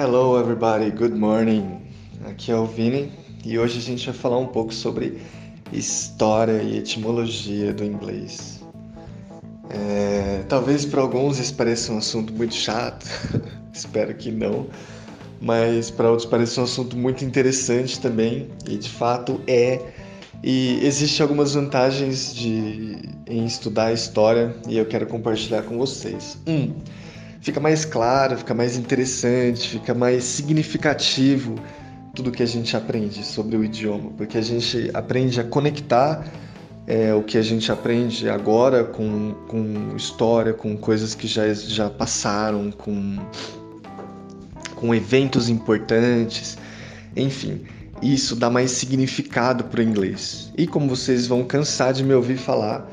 Hello everybody, good morning. Aqui é o Vini e hoje a gente vai falar um pouco sobre história e etimologia do inglês. É, talvez para alguns isso pareça um assunto muito chato, espero que não, mas para outros pareça um assunto muito interessante também e de fato é. E existem algumas vantagens de, em estudar a história e eu quero compartilhar com vocês. Um, fica mais claro, fica mais interessante, fica mais significativo tudo que a gente aprende sobre o idioma, porque a gente aprende a conectar é, o que a gente aprende agora com, com história, com coisas que já, já passaram, com, com eventos importantes, enfim. Isso dá mais significado para o inglês. E como vocês vão cansar de me ouvir falar,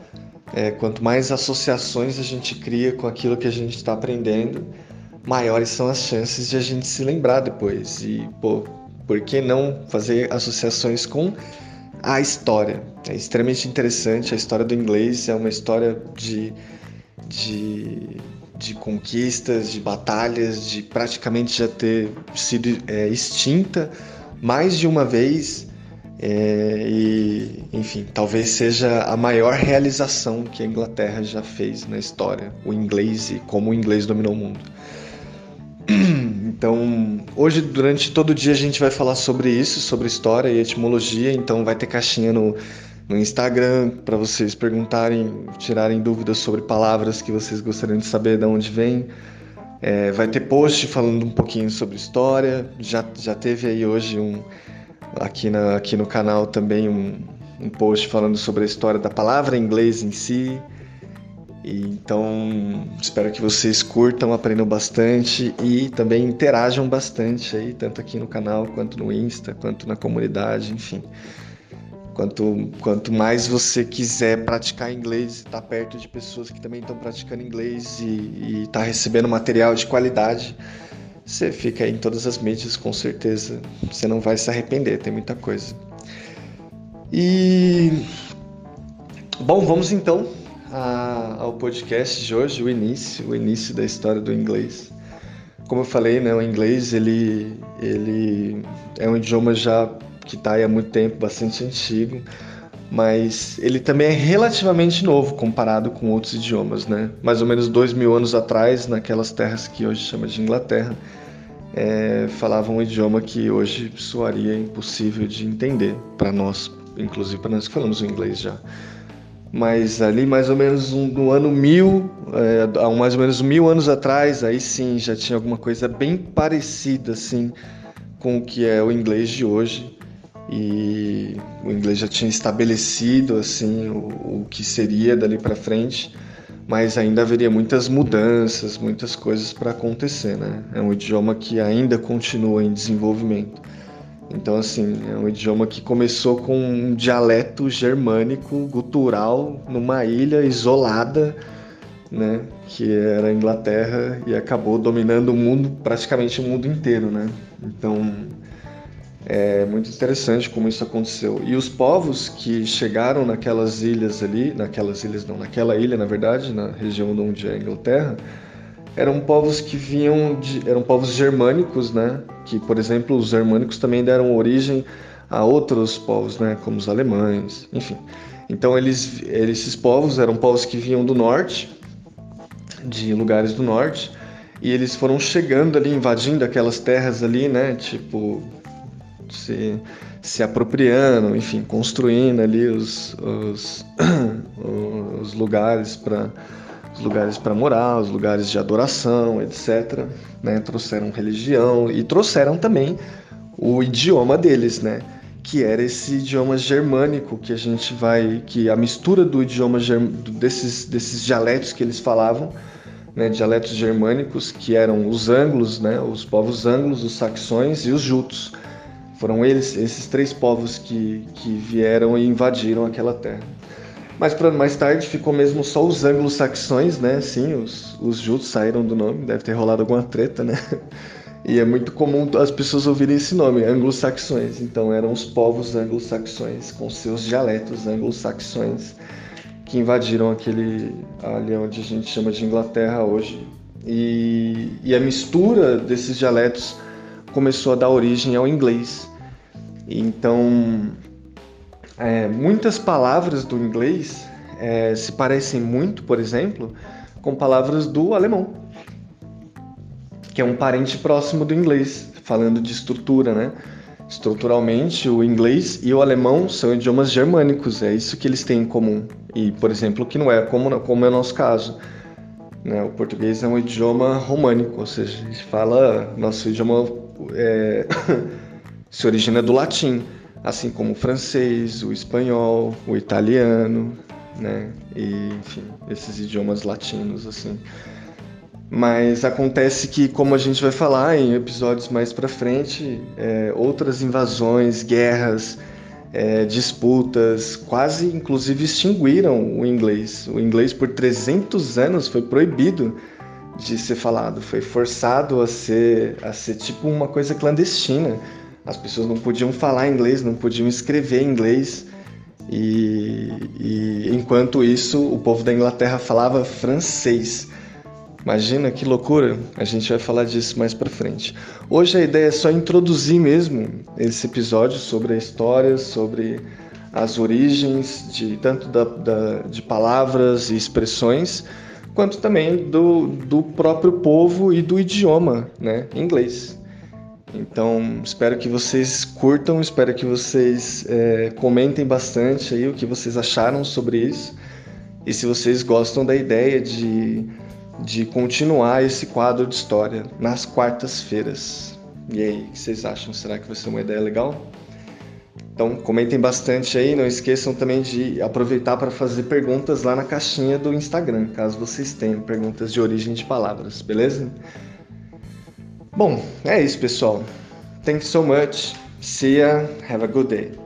é, quanto mais associações a gente cria com aquilo que a gente está aprendendo, maiores são as chances de a gente se lembrar depois. E, pô, por que não fazer associações com a história? É extremamente interessante. A história do inglês é uma história de, de, de conquistas, de batalhas, de praticamente já ter sido é, extinta mais de uma vez é, e, enfim, talvez seja a maior realização que a Inglaterra já fez na história, o inglês e como o inglês dominou o mundo. Então, hoje, durante todo o dia, a gente vai falar sobre isso, sobre história e etimologia. Então, vai ter caixinha no, no Instagram para vocês perguntarem, tirarem dúvidas sobre palavras que vocês gostariam de saber de onde vem. É, vai ter post falando um pouquinho sobre história. Já, já teve aí hoje um aqui, na, aqui no canal também um, um post falando sobre a história da palavra em inglês em si. E, então, espero que vocês curtam, aprendam bastante e também interajam bastante aí, tanto aqui no canal, quanto no Insta, quanto na comunidade, enfim. Quanto, quanto mais você quiser praticar inglês, estar tá perto de pessoas que também estão praticando inglês e estar tá recebendo material de qualidade, você fica em todas as mídias, com certeza. Você não vai se arrepender, tem muita coisa. E. Bom, vamos então a, ao podcast de hoje, o início, o início da história do inglês. Como eu falei, né, o inglês ele, ele é um idioma já que está há muito tempo, bastante antigo, mas ele também é relativamente novo comparado com outros idiomas, né? Mais ou menos dois mil anos atrás, naquelas terras que hoje chama de Inglaterra, é, falavam um idioma que hoje soaria impossível de entender para nós, inclusive para nós que falamos o inglês já. Mas ali mais ou menos um, no ano mil, é, mais ou menos mil anos atrás, aí sim já tinha alguma coisa bem parecida assim com o que é o inglês de hoje e o inglês já tinha estabelecido assim o, o que seria dali para frente, mas ainda haveria muitas mudanças, muitas coisas para acontecer, né? É um idioma que ainda continua em desenvolvimento. Então assim, é um idioma que começou com um dialeto germânico gutural numa ilha isolada, né, que era a Inglaterra e acabou dominando o mundo, praticamente o mundo inteiro, né? Então, é muito interessante como isso aconteceu. E os povos que chegaram naquelas ilhas ali, naquelas ilhas não, naquela ilha, na verdade, na região onde é a Inglaterra, eram povos que vinham de, eram povos germânicos, né? Que, por exemplo, os germânicos também deram origem a outros povos, né? Como os alemães, enfim. Então eles, esses povos eram povos que vinham do norte, de lugares do norte, e eles foram chegando ali, invadindo aquelas terras ali, né? Tipo se, se apropriando, enfim, construindo ali os, os, os lugares para os lugares para morar, os lugares de adoração, etc. Né? Trouxeram religião e trouxeram também o idioma deles, né? Que era esse idioma germânico que a gente vai, que a mistura do idioma desses desses dialetos que eles falavam, né? Dialetos germânicos que eram os anglos, né? Os povos anglos, os saxões e os jutos foram eles, esses três povos que, que vieram e invadiram aquela terra. Mas para mais tarde ficou mesmo só os anglo-saxões, né? Sim, os, os jutos saíram do nome, deve ter rolado alguma treta, né? E é muito comum as pessoas ouvirem esse nome, anglo-saxões. Então eram os povos anglo-saxões, com seus dialetos anglo-saxões, que invadiram aquele ali onde a gente chama de Inglaterra hoje. E, e a mistura desses dialetos começou a dar origem ao inglês. Então, é, muitas palavras do inglês é, se parecem muito, por exemplo, com palavras do alemão, que é um parente próximo do inglês, falando de estrutura, né? Estruturalmente, o inglês e o alemão são idiomas germânicos, é isso que eles têm em comum. E, por exemplo, que não é como, como é o nosso caso. Né? O português é um idioma românico, ou seja, a gente fala, nosso idioma é, se origina do latim, assim como o francês, o espanhol, o italiano, né? E, enfim, esses idiomas latinos, assim. Mas acontece que, como a gente vai falar em episódios mais para frente, é, outras invasões, guerras, é, disputas, quase inclusive extinguiram o inglês. O inglês por 300 anos foi proibido de ser falado, foi forçado a ser, a ser tipo uma coisa clandestina. As pessoas não podiam falar inglês, não podiam escrever inglês. E, e enquanto isso, o povo da Inglaterra falava francês. Imagina que loucura! A gente vai falar disso mais para frente. Hoje a ideia é só introduzir mesmo esse episódio sobre a história, sobre as origens de tanto da, da, de palavras e expressões, quanto também do, do próprio povo e do idioma, né, inglês. Então, espero que vocês curtam, espero que vocês é, comentem bastante aí o que vocês acharam sobre isso. E se vocês gostam da ideia de de continuar esse quadro de história nas quartas-feiras. E aí, o que vocês acham? Será que vai ser uma ideia legal? Então, comentem bastante aí. Não esqueçam também de aproveitar para fazer perguntas lá na caixinha do Instagram, caso vocês tenham perguntas de origem de palavras, beleza? Bom, é isso, pessoal. Thanks so much. See ya. Have a good day.